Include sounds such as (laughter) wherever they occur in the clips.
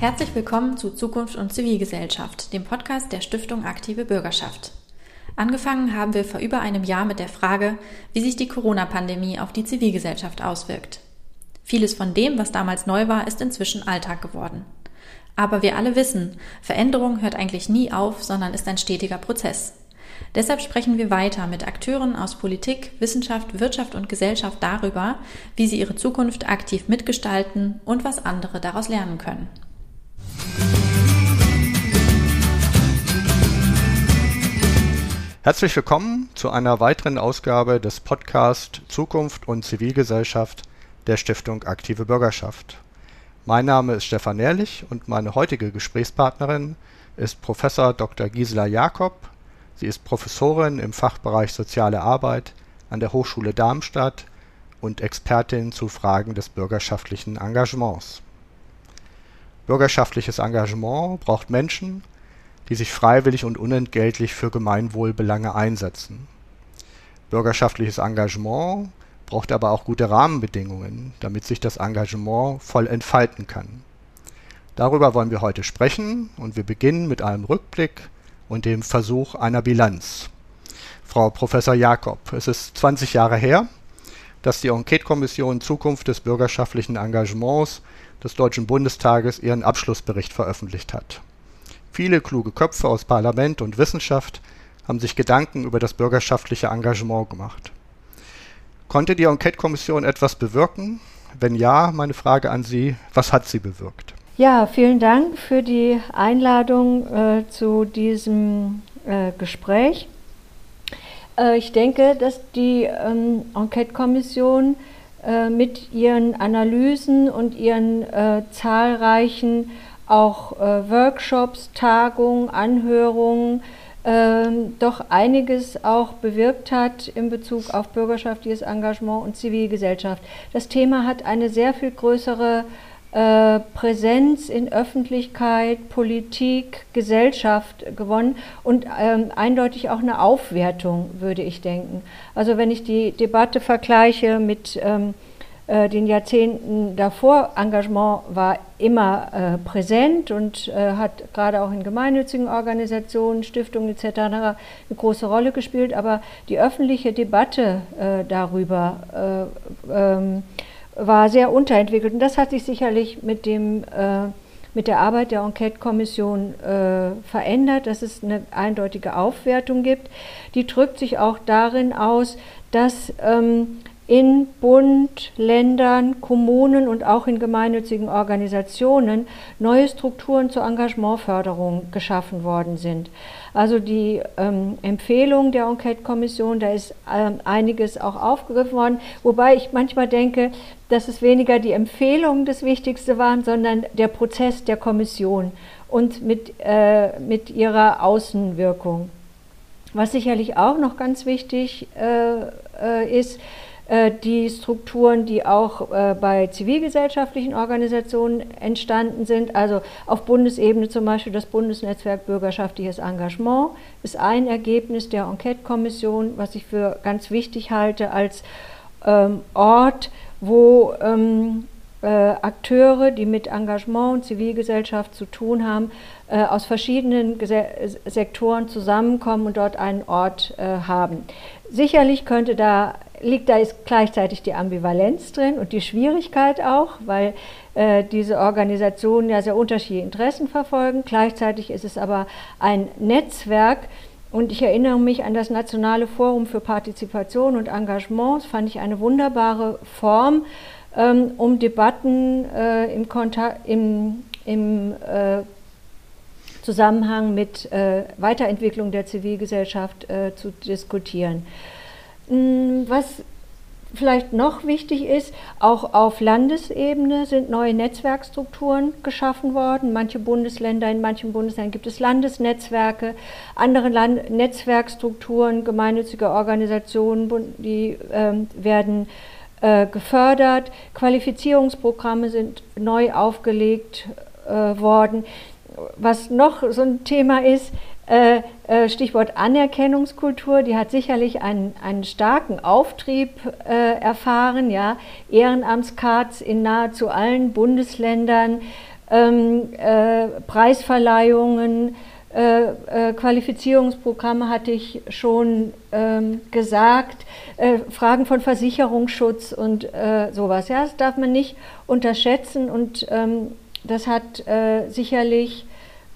Herzlich willkommen zu Zukunft und Zivilgesellschaft, dem Podcast der Stiftung Aktive Bürgerschaft. Angefangen haben wir vor über einem Jahr mit der Frage, wie sich die Corona-Pandemie auf die Zivilgesellschaft auswirkt. Vieles von dem, was damals neu war, ist inzwischen Alltag geworden. Aber wir alle wissen, Veränderung hört eigentlich nie auf, sondern ist ein stetiger Prozess. Deshalb sprechen wir weiter mit Akteuren aus Politik, Wissenschaft, Wirtschaft und Gesellschaft darüber, wie sie ihre Zukunft aktiv mitgestalten und was andere daraus lernen können. Herzlich willkommen zu einer weiteren Ausgabe des Podcast Zukunft und Zivilgesellschaft der Stiftung Aktive Bürgerschaft. Mein Name ist Stefan Nährlich und meine heutige Gesprächspartnerin ist Professor Dr. Gisela Jakob. Sie ist Professorin im Fachbereich Soziale Arbeit an der Hochschule Darmstadt und Expertin zu Fragen des bürgerschaftlichen Engagements. Bürgerschaftliches Engagement braucht Menschen, die sich freiwillig und unentgeltlich für Gemeinwohlbelange einsetzen. Bürgerschaftliches Engagement braucht aber auch gute Rahmenbedingungen, damit sich das Engagement voll entfalten kann. Darüber wollen wir heute sprechen und wir beginnen mit einem Rückblick und dem Versuch einer Bilanz. Frau Professor Jakob, es ist 20 Jahre her, dass die Enquete-Kommission Zukunft des bürgerschaftlichen Engagements des Deutschen Bundestages ihren Abschlussbericht veröffentlicht hat. Viele kluge Köpfe aus Parlament und Wissenschaft haben sich Gedanken über das bürgerschaftliche Engagement gemacht. Konnte die Enquete-Kommission etwas bewirken? Wenn ja, meine Frage an Sie, was hat sie bewirkt? Ja, vielen Dank für die Einladung äh, zu diesem äh, Gespräch. Äh, ich denke, dass die ähm, Enquete-Kommission äh, mit ihren Analysen und ihren äh, zahlreichen auch Workshops, Tagungen, Anhörungen doch einiges auch bewirkt hat in Bezug auf bürgerschaftliches Engagement und Zivilgesellschaft. Das Thema hat eine sehr viel größere äh, Präsenz in Öffentlichkeit, Politik, Gesellschaft gewonnen und ähm, eindeutig auch eine Aufwertung, würde ich denken. Also wenn ich die Debatte vergleiche mit ähm, äh, den Jahrzehnten davor, Engagement war immer äh, präsent und äh, hat gerade auch in gemeinnützigen Organisationen, Stiftungen etc. eine große Rolle gespielt, aber die öffentliche Debatte äh, darüber äh, ähm, war sehr unterentwickelt. Und das hat sich sicherlich mit, dem, äh, mit der Arbeit der Enquete-Kommission äh, verändert, dass es eine eindeutige Aufwertung gibt. Die drückt sich auch darin aus, dass ähm, in Bund, Ländern, Kommunen und auch in gemeinnützigen Organisationen neue Strukturen zur Engagementförderung geschaffen worden sind. Also die ähm, Empfehlung der Enquete-Kommission, da ist ähm, einiges auch aufgegriffen worden, wobei ich manchmal denke, dass es weniger die Empfehlungen das Wichtigste waren, sondern der Prozess der Kommission und mit, äh, mit ihrer Außenwirkung. Was sicherlich auch noch ganz wichtig äh, äh, ist, die Strukturen, die auch äh, bei zivilgesellschaftlichen Organisationen entstanden sind. Also auf Bundesebene zum Beispiel das Bundesnetzwerk Bürgerschaftliches Engagement ist ein Ergebnis der Enquete-Kommission, was ich für ganz wichtig halte als ähm, Ort, wo ähm, äh, Akteure, die mit Engagement und Zivilgesellschaft zu tun haben, äh, aus verschiedenen Gese Sektoren zusammenkommen und dort einen Ort äh, haben. Sicherlich könnte da liegt da ist gleichzeitig die Ambivalenz drin und die Schwierigkeit auch, weil äh, diese Organisationen ja sehr unterschiedliche Interessen verfolgen. Gleichzeitig ist es aber ein Netzwerk. Und ich erinnere mich an das Nationale Forum für Partizipation und Engagement. Das fand ich eine wunderbare Form, ähm, um Debatten äh, im, Kontakt, im, im äh, Zusammenhang mit äh, Weiterentwicklung der Zivilgesellschaft äh, zu diskutieren. Mm, was vielleicht noch wichtig ist, auch auf Landesebene sind neue Netzwerkstrukturen geschaffen worden. Manche Bundesländer, in manchen Bundesländern gibt es Landesnetzwerke, andere Land Netzwerkstrukturen, gemeinnützige Organisationen, die ähm, werden äh, gefördert. Qualifizierungsprogramme sind neu aufgelegt äh, worden. Was noch so ein Thema ist, äh, äh, Stichwort Anerkennungskultur, die hat sicherlich einen, einen starken Auftrieb äh, erfahren. Ja? Ehrenamtscards in nahezu allen Bundesländern, ähm, äh, Preisverleihungen, äh, äh, Qualifizierungsprogramme hatte ich schon ähm, gesagt, äh, Fragen von Versicherungsschutz und äh, sowas. Ja, das darf man nicht unterschätzen und ähm, das hat äh, sicherlich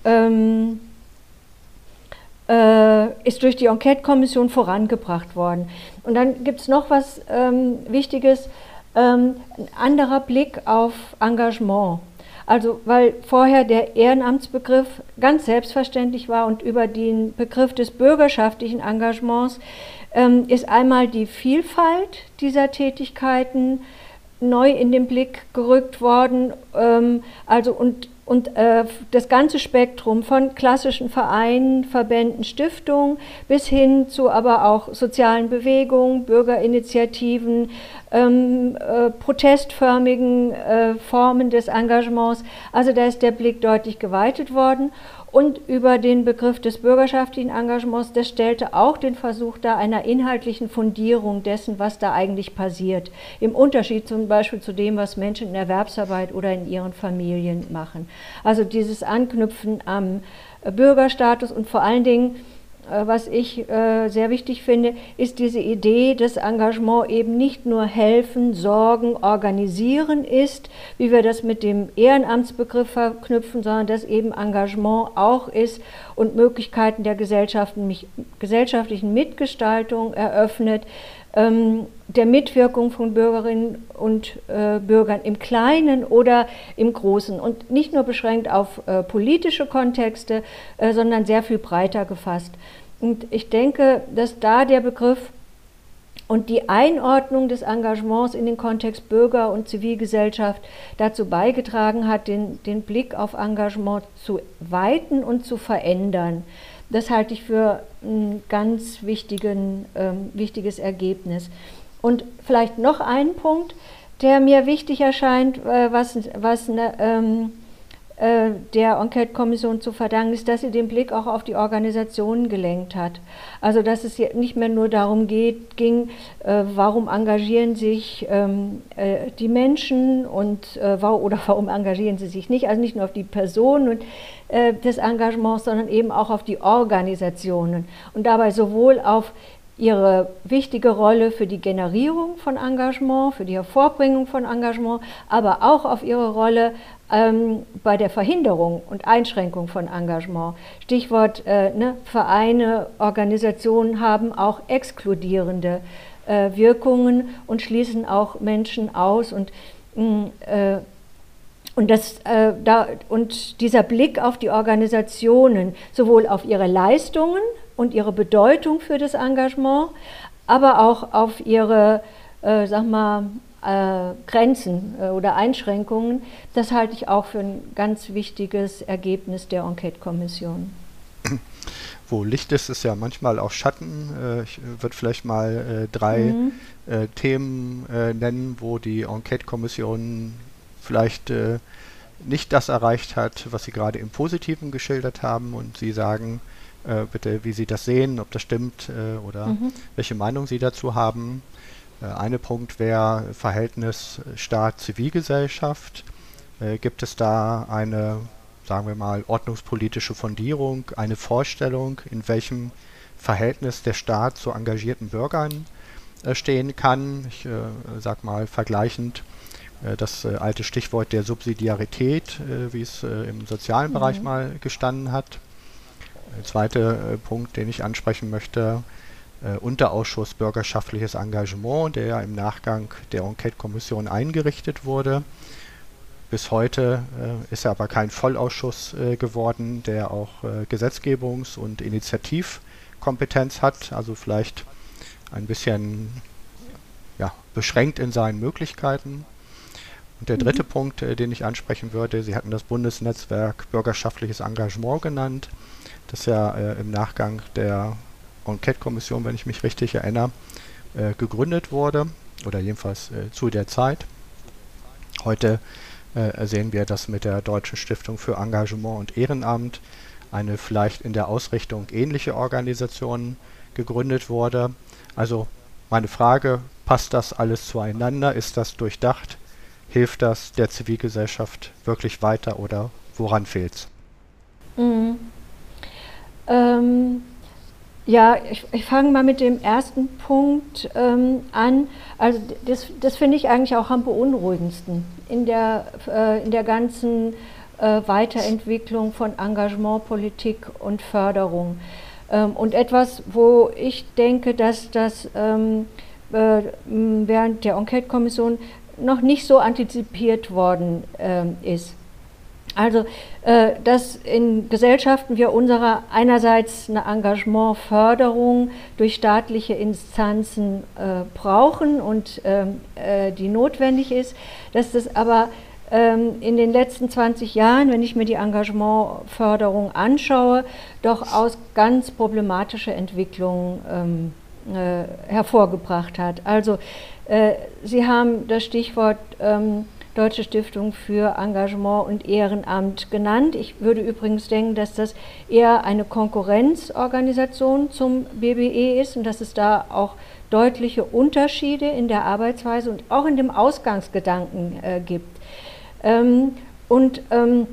ähm, äh, ist durch die Enquete-Kommission vorangebracht worden. Und dann gibt es noch was ähm, Wichtiges, ähm, ein anderer Blick auf Engagement. Also weil vorher der Ehrenamtsbegriff ganz selbstverständlich war und über den Begriff des bürgerschaftlichen Engagements ähm, ist einmal die Vielfalt dieser Tätigkeiten neu in den Blick gerückt worden. Ähm, also und und äh, das ganze Spektrum von klassischen Vereinen, Verbänden, Stiftungen bis hin zu aber auch sozialen Bewegungen, Bürgerinitiativen, ähm, äh, protestförmigen äh, Formen des Engagements. Also da ist der Blick deutlich geweitet worden. Und über den Begriff des bürgerschaftlichen Engagements, das stellte auch den Versuch dar einer inhaltlichen Fundierung dessen, was da eigentlich passiert. Im Unterschied zum Beispiel zu dem, was Menschen in Erwerbsarbeit oder in ihren Familien machen. Also dieses Anknüpfen am Bürgerstatus und vor allen Dingen was ich äh, sehr wichtig finde, ist diese Idee, dass Engagement eben nicht nur helfen, sorgen, organisieren ist, wie wir das mit dem Ehrenamtsbegriff verknüpfen, sondern dass eben Engagement auch ist und Möglichkeiten der gesellschaftlichen Mitgestaltung eröffnet, ähm, der Mitwirkung von Bürgerinnen und äh, Bürgern im Kleinen oder im Großen und nicht nur beschränkt auf äh, politische Kontexte, äh, sondern sehr viel breiter gefasst. Und ich denke, dass da der Begriff und die Einordnung des Engagements in den Kontext Bürger und Zivilgesellschaft dazu beigetragen hat, den, den Blick auf Engagement zu weiten und zu verändern. Das halte ich für ein ganz wichtigen, ähm, wichtiges Ergebnis. Und vielleicht noch ein Punkt, der mir wichtig erscheint, äh, was, was ne, ähm, äh, der Enquete-Kommission zu verdanken ist, dass sie den Blick auch auf die Organisationen gelenkt hat. Also dass es nicht mehr nur darum geht, ging, äh, warum engagieren sich ähm, äh, die Menschen und äh, oder (laughs) warum engagieren sie sich nicht. Also nicht nur auf die Personen und, äh, des Engagements, sondern eben auch auf die Organisationen und dabei sowohl auf ihre wichtige Rolle für die Generierung von Engagement, für die Hervorbringung von Engagement, aber auch auf ihre Rolle ähm, bei der Verhinderung und Einschränkung von Engagement. Stichwort äh, ne, Vereine, Organisationen haben auch exkludierende äh, Wirkungen und schließen auch Menschen aus und mm, äh, und, das, äh, da, und dieser Blick auf die Organisationen, sowohl auf ihre Leistungen und ihre Bedeutung für das Engagement, aber auch auf ihre, äh, sag mal, äh, Grenzen äh, oder Einschränkungen, das halte ich auch für ein ganz wichtiges Ergebnis der Enquete-Kommission. (clears throat) Wo Licht ist, ist ja manchmal auch Schatten. Äh, ich würde vielleicht mal äh, drei mhm. Äh, Themen nennen, wo die Enquete-Kommission vielleicht nicht das erreicht hat, was Sie gerade im Positiven geschildert haben und Sie sagen, äh, bitte, wie Sie das sehen, ob das stimmt äh, oder mhm. welche Meinung Sie dazu haben. Äh, eine Punkt wäre Verhältnis Staat-Zivilgesellschaft. Äh, gibt es da eine, sagen wir mal, ordnungspolitische Fundierung, eine Vorstellung, in welchem Verhältnis der Staat zu engagierten Bürgern äh, stehen kann? Ich äh, sag mal vergleichend das alte Stichwort der Subsidiarität, wie es im sozialen mhm. Bereich mal gestanden hat. Der zweite äh, Punkt, den ich ansprechen möchte, äh, Unterausschuss Bürgerschaftliches Engagement, der ja im Nachgang der Enquete-Kommission eingerichtet wurde. Bis heute äh, ist er aber kein Vollausschuss äh, geworden, der auch äh, Gesetzgebungs- und Initiativkompetenz hat, also vielleicht ein bisschen ja, beschränkt in seinen Möglichkeiten. Und der dritte mhm. Punkt, äh, den ich ansprechen würde, Sie hatten das Bundesnetzwerk Bürgerschaftliches Engagement genannt das ja äh, im Nachgang der Enquete-Kommission, wenn ich mich richtig erinnere, äh, gegründet wurde oder jedenfalls äh, zu der Zeit. Heute äh, sehen wir, dass mit der Deutschen Stiftung für Engagement und Ehrenamt eine vielleicht in der Ausrichtung ähnliche Organisation gegründet wurde. Also meine Frage, passt das alles zueinander? Ist das durchdacht? Hilft das der Zivilgesellschaft wirklich weiter oder woran fehlt's? Ähm, ja, ich, ich fange mal mit dem ersten Punkt ähm, an. Also das, das finde ich eigentlich auch am beunruhigendsten in der, äh, in der ganzen äh, Weiterentwicklung von Engagement, Politik und Förderung. Ähm, und etwas, wo ich denke, dass das ähm, äh, während der Enquete-Kommission noch nicht so antizipiert worden ähm, ist. Also, äh, dass in Gesellschaften wir unserer einerseits eine Engagementförderung durch staatliche Instanzen äh, brauchen und ähm, äh, die notwendig ist, dass das aber ähm, in den letzten 20 Jahren, wenn ich mir die Engagementförderung anschaue, doch aus ganz problematische Entwicklungen ähm, äh, hervorgebracht hat. Also äh, Sie haben das Stichwort ähm, Deutsche Stiftung für Engagement und Ehrenamt genannt. Ich würde übrigens denken, dass das eher eine Konkurrenzorganisation zum BBE ist und dass es da auch deutliche Unterschiede in der Arbeitsweise und auch in dem Ausgangsgedanken äh, gibt. Ähm, und ähm,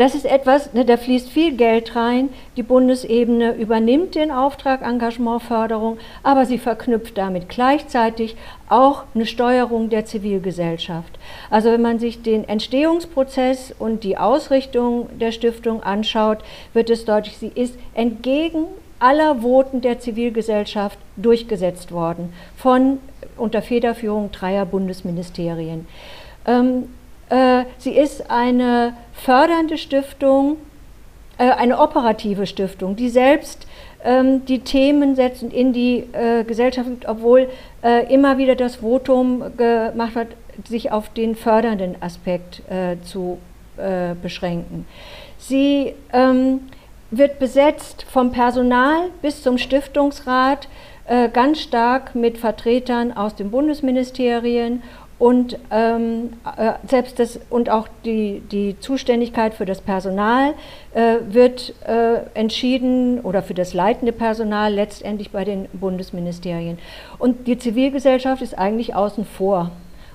das ist etwas, ne, da fließt viel Geld rein. Die Bundesebene übernimmt den Auftrag Engagementförderung, aber sie verknüpft damit gleichzeitig auch eine Steuerung der Zivilgesellschaft. Also wenn man sich den Entstehungsprozess und die Ausrichtung der Stiftung anschaut, wird es deutlich, sie ist entgegen aller Voten der Zivilgesellschaft durchgesetzt worden, von unter Federführung dreier Bundesministerien. Ähm, äh, sie ist eine fördernde Stiftung, äh, eine operative Stiftung, die selbst ähm, die Themen setzt und in die äh, Gesellschaft gibt, obwohl immer wieder das Votum gemacht wird, sich auf den fördernden Aspekt zu beschränken. Sie ähm, wird besetzt vom Personal bis zum Stiftungsrat ganz stark mit Vertretern aus den Bundesministerien und ähm, äh, selbst das und auch die, die Zuständigkeit für das Personal äh, wird äh, entschieden oder für das leitende Personal letztendlich bei den Bundesministerien. Und die Zivilgesellschaft ist eigentlich außen vor.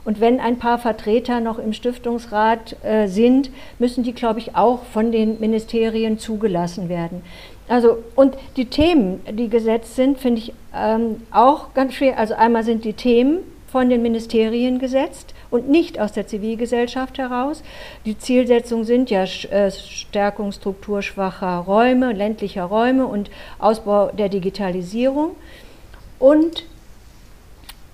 Und wenn ein paar Vertreter noch im Stiftungsrat äh, sind, müssen die, glaube ich, auch von den Ministerien zugelassen werden. Also, und die Themen, die gesetzt sind, finde ich ähm, auch ganz schwer. Also einmal sind die Themen, von den Ministerien gesetzt und nicht aus der Zivilgesellschaft heraus. Die Zielsetzungen sind ja äh, Stärkung strukturschwacher Räume, ländlicher Räume und Ausbau der Digitalisierung. Und,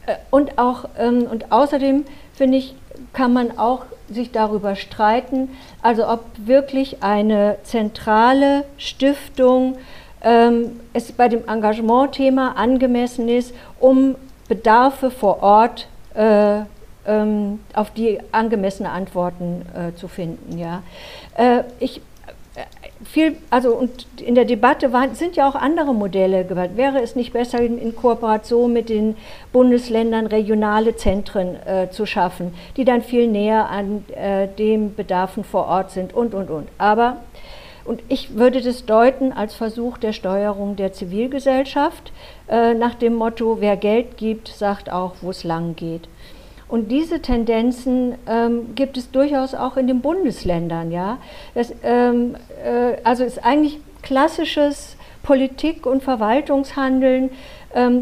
äh, und, auch, ähm, und außerdem finde ich, kann man auch sich darüber streiten, also ob wirklich eine zentrale Stiftung ähm, es bei dem Engagementthema angemessen ist, um Bedarfe vor Ort äh, ähm, auf die angemessene Antworten äh, zu finden. Ja. Äh, ich, äh, viel, also und in der Debatte waren, sind ja auch andere Modelle gewählt. Wäre es nicht besser, in, Kooperation mit den Bundesländern regionale Zentren äh, zu schaffen, die dann viel näher an äh, den Bedarfen vor Ort sind und, und, und. Aber und ich würde das deuten als Versuch der Steuerung der Zivilgesellschaft äh, nach dem Motto, wer Geld gibt, sagt auch, wo es lang geht. Und diese Tendenzen ähm, gibt es durchaus auch in den Bundesländern. Ja? Das, ähm, äh, also ist eigentlich klassisches Politik- und Verwaltungshandeln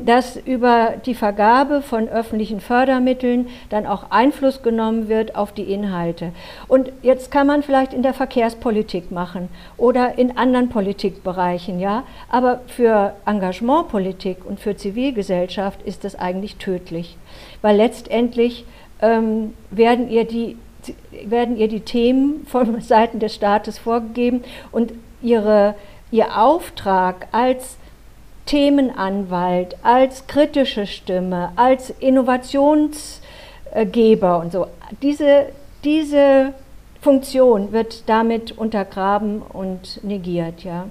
dass über die Vergabe von öffentlichen Fördermitteln dann auch Einfluss genommen wird auf die Inhalte. Und jetzt kann man vielleicht in der Verkehrspolitik machen oder in anderen Politikbereichen, ja. Aber für Engagementpolitik und für Zivilgesellschaft ist das eigentlich tödlich, weil letztendlich ähm, werden ihr die werden ihr die Themen von (laughs) Seiten des Staates vorgegeben und ihre, ihr Auftrag als Themenanwalt, als kritische Stimme, als Innovationsgeber und so. Diese, diese Funktion wird damit untergraben und negiert. Ja.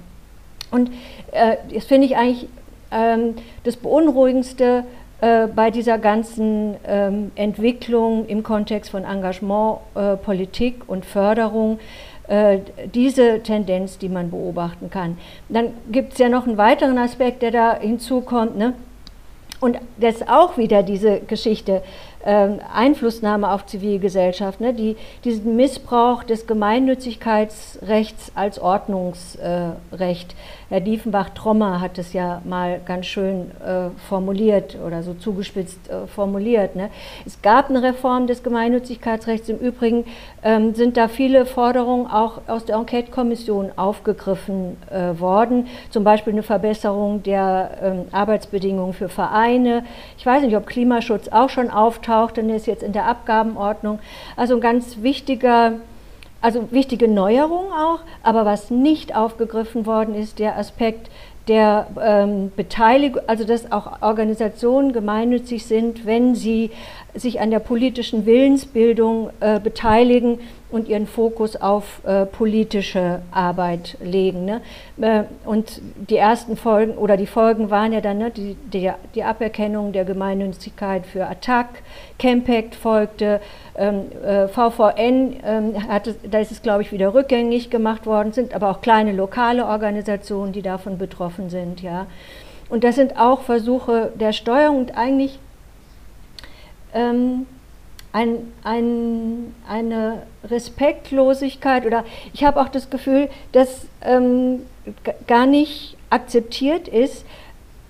Und äh, das finde ich eigentlich ähm, das Beunruhigendste äh, bei dieser ganzen ähm, Entwicklung im Kontext von Engagement, äh, Politik und Förderung, diese Tendenz, die man beobachten kann. Dann gibt es ja noch einen weiteren Aspekt, der da hinzukommt. Ne? Und das ist auch wieder diese Geschichte. Ähm, Einflussnahme auf Zivilgesellschaft, ne? die, diesen Missbrauch des Gemeinnützigkeitsrechts als Ordnungsrecht. Herr Diefenbach-Trommer hat es ja mal ganz schön äh, formuliert oder so zugespitzt äh, formuliert. Ne? Es gab eine Reform des Gemeinnützigkeitsrechts. Im Übrigen ähm, sind da viele Forderungen auch aus der Enquete-Kommission aufgegriffen äh, worden. Zum Beispiel eine Verbesserung der ähm, Arbeitsbedingungen für Vereine. Ich weiß nicht, ob Klimaschutz auch schon auftaucht, denn ist jetzt in der Abgabenordnung. Also ein ganz wichtiger also wichtige Neuerung auch, aber was nicht aufgegriffen worden ist, der Aspekt der ähm, Beteiligung, also dass auch Organisationen gemeinnützig sind, wenn sie sich an der politischen Willensbildung äh, beteiligen und ihren Fokus auf äh, politische Arbeit legen. Ne? Äh, und die ersten Folgen oder die Folgen waren ja dann ne, die, die, die, Aberkennung der Gemeinnützigkeit für Attac, Campact folgte, ähm, äh, VVN, ähm, hat da ist es glaube ich wieder rückgängig gemacht worden, sind aber auch kleine lokale Organisationen, die davon betroffen sind. Ja? Und das sind auch Versuche der Steuerung und eigentlich ähm, ein, ein, eine Respektlosigkeit oder ich habe auch das Gefühl, dass ähm, gar nicht akzeptiert ist,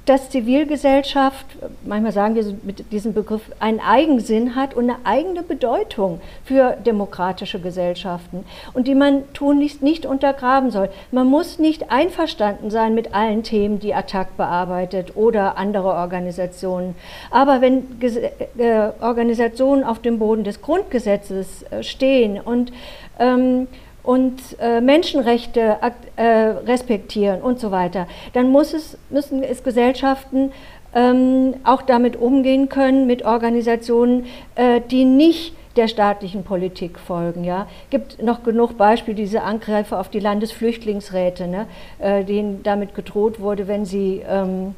dass Zivilgesellschaft, manchmal sagen wir mit diesem Begriff, einen Eigensinn hat und eine eigene Bedeutung für demokratische Gesellschaften und die man tunlichst nicht untergraben soll. Man muss nicht einverstanden sein mit allen Themen, die Attac bearbeitet oder andere Organisationen. Aber wenn äh, Organisationen auf dem Boden des Grundgesetzes äh, stehen und ähm, und äh, Menschenrechte äh, respektieren und so weiter, dann es, müssen es Gesellschaften ähm, auch damit umgehen können, mit Organisationen, äh, die nicht der staatlichen Politik folgen. Ja, gibt noch genug Beispiele diese Angriffe auf die Landesflüchtlingsräte, ne, äh, denen damit gedroht wurde, wenn sie ähm,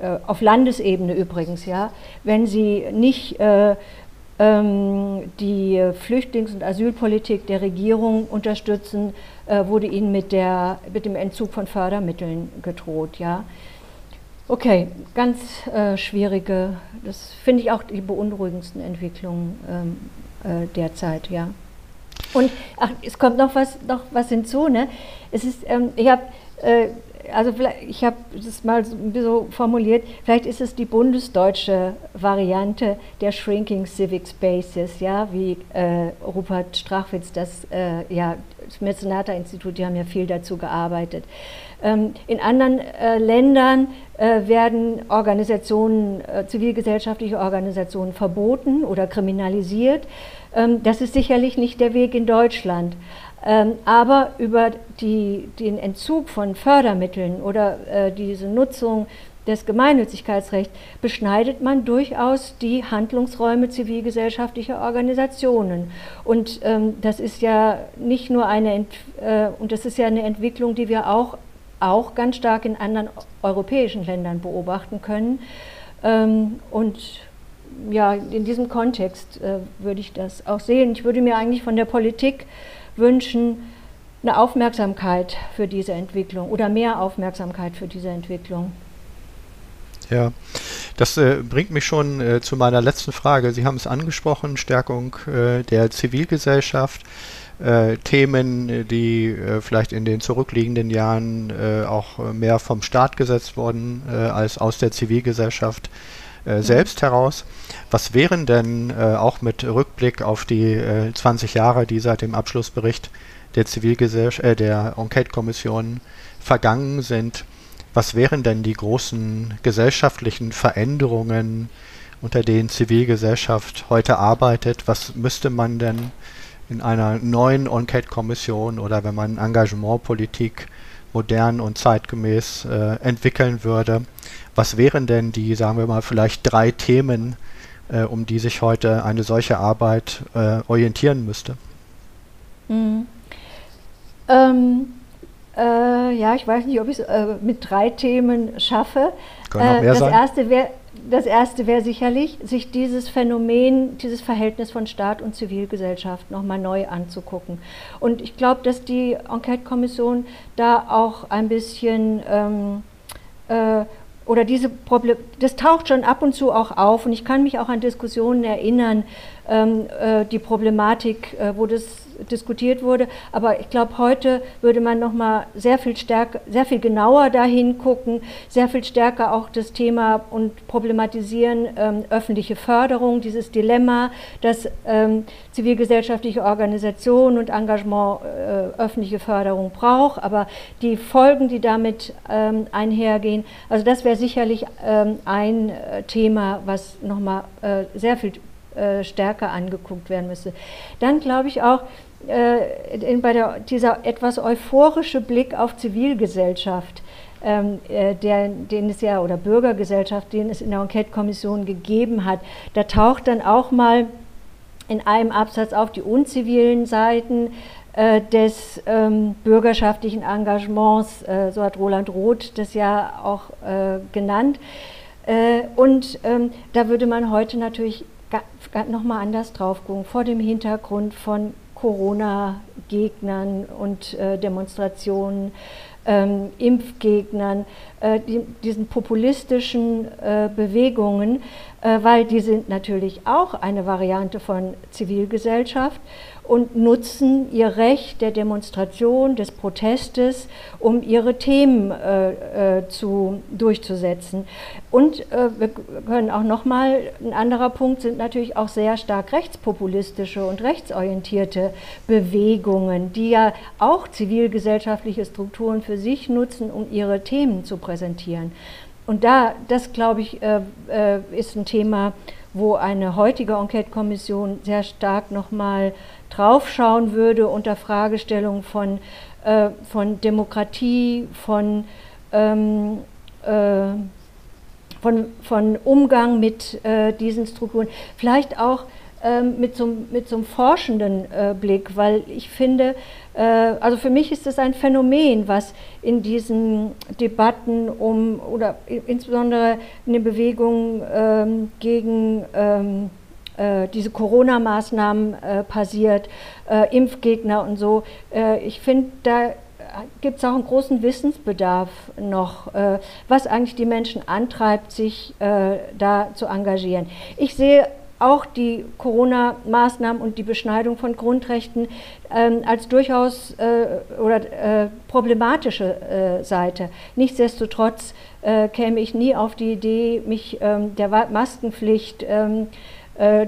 äh, auf Landesebene übrigens, ja, wenn sie nicht äh, die Flüchtlings- und Asylpolitik der Regierung unterstützen, äh, wurde ihnen mit, der, mit dem Entzug von Fördermitteln gedroht. Ja. Okay, ganz äh, schwierige, das finde ich auch die beunruhigendsten Entwicklungen ähm, äh, derzeit, ja. Und ach, es kommt noch was, noch was hinzu, ne? Es ist, ähm, ich habe äh, also ich habe das mal so formuliert, vielleicht ist es die bundesdeutsche Variante der Shrinking Civic Spaces, ja, wie äh, Rupert Strachwitz, das, äh, ja, das Mezenata-Institut, die haben ja viel dazu gearbeitet. Ähm, in anderen äh, Ländern äh, werden Organisationen, äh, zivilgesellschaftliche Organisationen verboten oder kriminalisiert. Ähm, das ist sicherlich nicht der Weg in Deutschland. Ähm, aber über die, den Entzug von Fördermitteln oder äh, diese Nutzung des Gemeinnützigkeitsrechts beschneidet man durchaus die Handlungsräume zivilgesellschaftlicher Organisationen. Und ähm, das ist ja nicht nur eine, Ent äh, und das ist ja eine Entwicklung, die wir auch, auch ganz stark in anderen europäischen Ländern beobachten können. Ähm, und ja, in diesem Kontext äh, würde ich das auch sehen. Ich würde mir eigentlich von der Politik wünschen, eine Aufmerksamkeit für diese Entwicklung oder mehr Aufmerksamkeit für diese Entwicklung. Ja, das äh, bringt mich schon äh, zu meiner letzten Frage. Sie haben es angesprochen, Stärkung äh, der Zivilgesellschaft, äh, Themen, die äh, vielleicht in den zurückliegenden Jahren äh, auch mehr vom Staat gesetzt wurden als aus der Zivilgesellschaft äh, selbst heraus. Was wären denn äh, auch mit Rückblick auf die äh, 20 Jahre, die seit dem Abschlussbericht der Zivilgesellschaft, äh, der Enquete-Kommission vergangen sind, was wären denn die großen gesellschaftlichen Veränderungen, unter denen Zivilgesellschaft heute arbeitet? Was müsste man denn in einer neuen Enquete-Kommission oder wenn man Engagementpolitik modern und zeitgemäß äh, entwickeln würde. Was wären denn die, sagen wir mal, vielleicht drei Themen, äh, um die sich heute eine solche Arbeit äh, orientieren müsste? Mhm. Ähm, äh, ja, ich weiß nicht, ob ich es äh, mit drei Themen schaffe. Auch mehr das sein. erste wäre das erste wäre sicherlich, sich dieses Phänomen, dieses Verhältnis von Staat und Zivilgesellschaft nochmal neu anzugucken. Und ich glaube, dass die Enquete-Kommission da auch ein bisschen ähm, äh, oder diese Problem, das taucht schon ab und zu auch auf und ich kann mich auch an Diskussionen erinnern, ähm, äh, die Problematik, äh, wo das diskutiert wurde. Aber ich glaube, heute würde man noch mal sehr viel stärker, sehr viel genauer dahin gucken, sehr viel stärker auch das Thema und problematisieren ähm, öffentliche Förderung, dieses Dilemma, dass ähm, zivilgesellschaftliche Organisationen und Engagement äh, öffentliche Förderung braucht, aber die Folgen, die damit ähm, einhergehen, also das wäre sicherlich ähm, ein äh, Thema, was noch mal äh, sehr viel äh, stärker angeguckt werden müsste. Dann glaube ich auch, äh, in, bei der, dieser etwas euphorische Blick auf Zivilgesellschaft, ähm, äh, der, den es ja, oder Bürgergesellschaft, den es in der Enquete-Kommission gegeben hat, da taucht dann auch mal in einem Absatz auf die unzivilen Seiten äh, des ähm, bürgerschaftlichen Engagements, äh, so hat Roland Roth das ja auch äh, genannt. und ähm, da würde man heute natürlich nochmal anders drauf gucken, vor dem Hintergrund von Corona-Gegnern und äh, Demonstrationen, ähm, Impfgegnern, äh, die, diesen populistischen äh, Bewegungen, weil die sind natürlich auch eine Variante von Zivilgesellschaft und nutzen ihr Recht der Demonstration, des Protestes, um ihre Themen äh, äh, zu, durchzusetzen. Und äh, wir können auch nochmal, ein anderer Punkt sind natürlich auch sehr stark rechtspopulistische und rechtsorientierte Bewegungen, die ja auch zivilgesellschaftliche Strukturen für sich nutzen, um ihre Themen zu präsentieren. Und da, das glaube ich, äh, äh, ist ein Thema, wo eine heutige Enquete-Kommission sehr stark nochmal draufschauen würde unter Fragestellung von, äh, von Demokratie, von, ähm, äh, von, von Umgang mit äh, diesen Strukturen, vielleicht auch mit, so, mit so einem forschenden äh, Blick, weil ich finde, äh, also für mich ist es ein Phänomen, was in diesen Debatten um, oder insbesondere in den Bewegungen ähm, gegen ähm, äh, diese Corona-Maßnahmen äh, passiert, äh, Impfgegner und so. Äh, ich finde, da gibt es auch einen großen Wissensbedarf noch, äh, was eigentlich die Menschen antreibt, sich äh, da zu engagieren. Ich sehe auch die Corona-Maßnahmen und die Beschneidung von Grundrechten ähm, als durchaus äh, oder äh, problematische äh, Seite. Nichtsdestotrotz käme ich nie auf die Idee, mich ähm, der Maskenpflicht ähm, äh,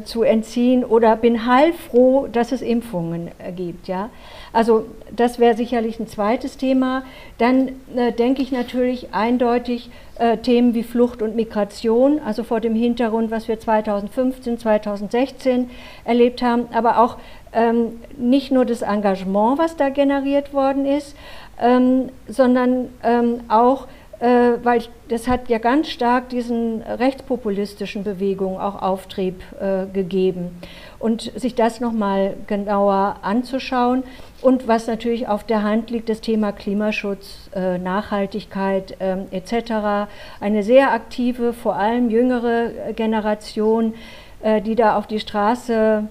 zu entziehen oder bin heilfroh, dass es Impfungen äh, gibt. Ja? Also das wäre sicherlich ein zweites Thema. Dann äh, denke ich natürlich eindeutig äh, Themen wie Flucht und Migration, also vor dem Hintergrund, was wir 2015, 2016 erlebt haben, aber auch ähm, nicht nur das Engagement, was da generiert worden ist, ähm, sondern ähm, auch äh, weil ich, das hat ja ganz stark diesen rechtspopulistischen Bewegungen auch Auftrieb äh, gegeben. Und sich das nochmal genauer anzuschauen und was natürlich auf der Hand liegt, das Thema Klimaschutz, äh, Nachhaltigkeit ähm, etc. Eine sehr aktive, vor allem jüngere Generation, äh, die da auf die Straße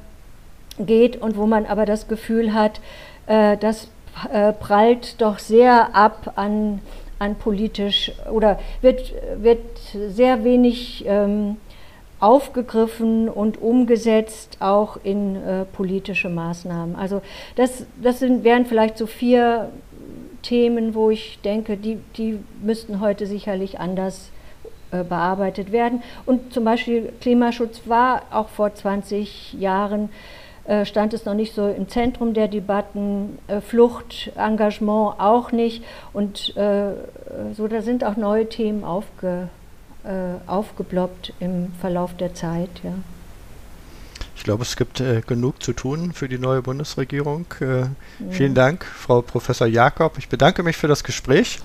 geht und wo man aber das Gefühl hat, äh, das äh, prallt doch sehr ab an an politisch oder wird, wird sehr wenig ähm, aufgegriffen und umgesetzt, auch in äh, politische Maßnahmen. Also das, das sind, wären vielleicht so vier Themen, wo ich denke, die, die müssten heute sicherlich anders äh, bearbeitet werden. Und zum Beispiel Klimaschutz war auch vor 20 Jahren stand es noch nicht so im Zentrum der Debatten, äh, Flucht, Engagement auch nicht. Und äh, so, da sind auch neue Themen aufge, aufgeploppt im Verlauf der Zeit. Ja. Ich glaube, es gibt äh, genug zu tun für die neue Bundesregierung. Äh. Vielen Dank, Frau Professor Jakob. Ich bedanke mich für das Gespräch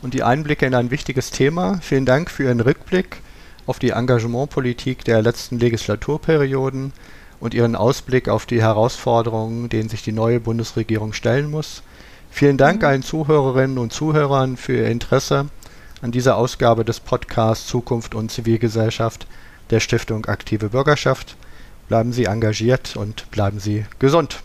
und die Einblicke in ein wichtiges Thema. Vielen Dank für Ihren Rückblick auf die Engagementpolitik der letzten Legislaturperioden und Ihren Ausblick auf die Herausforderungen, denen sich die neue Bundesregierung stellen muss. Vielen Dank mhm. allen Zuhörerinnen und Zuhörern für Ihr Interesse an dieser Ausgabe des Podcasts Zukunft und Zivilgesellschaft der Stiftung Aktive Bürgerschaft. Bleiben Sie engagiert und bleiben Sie gesund.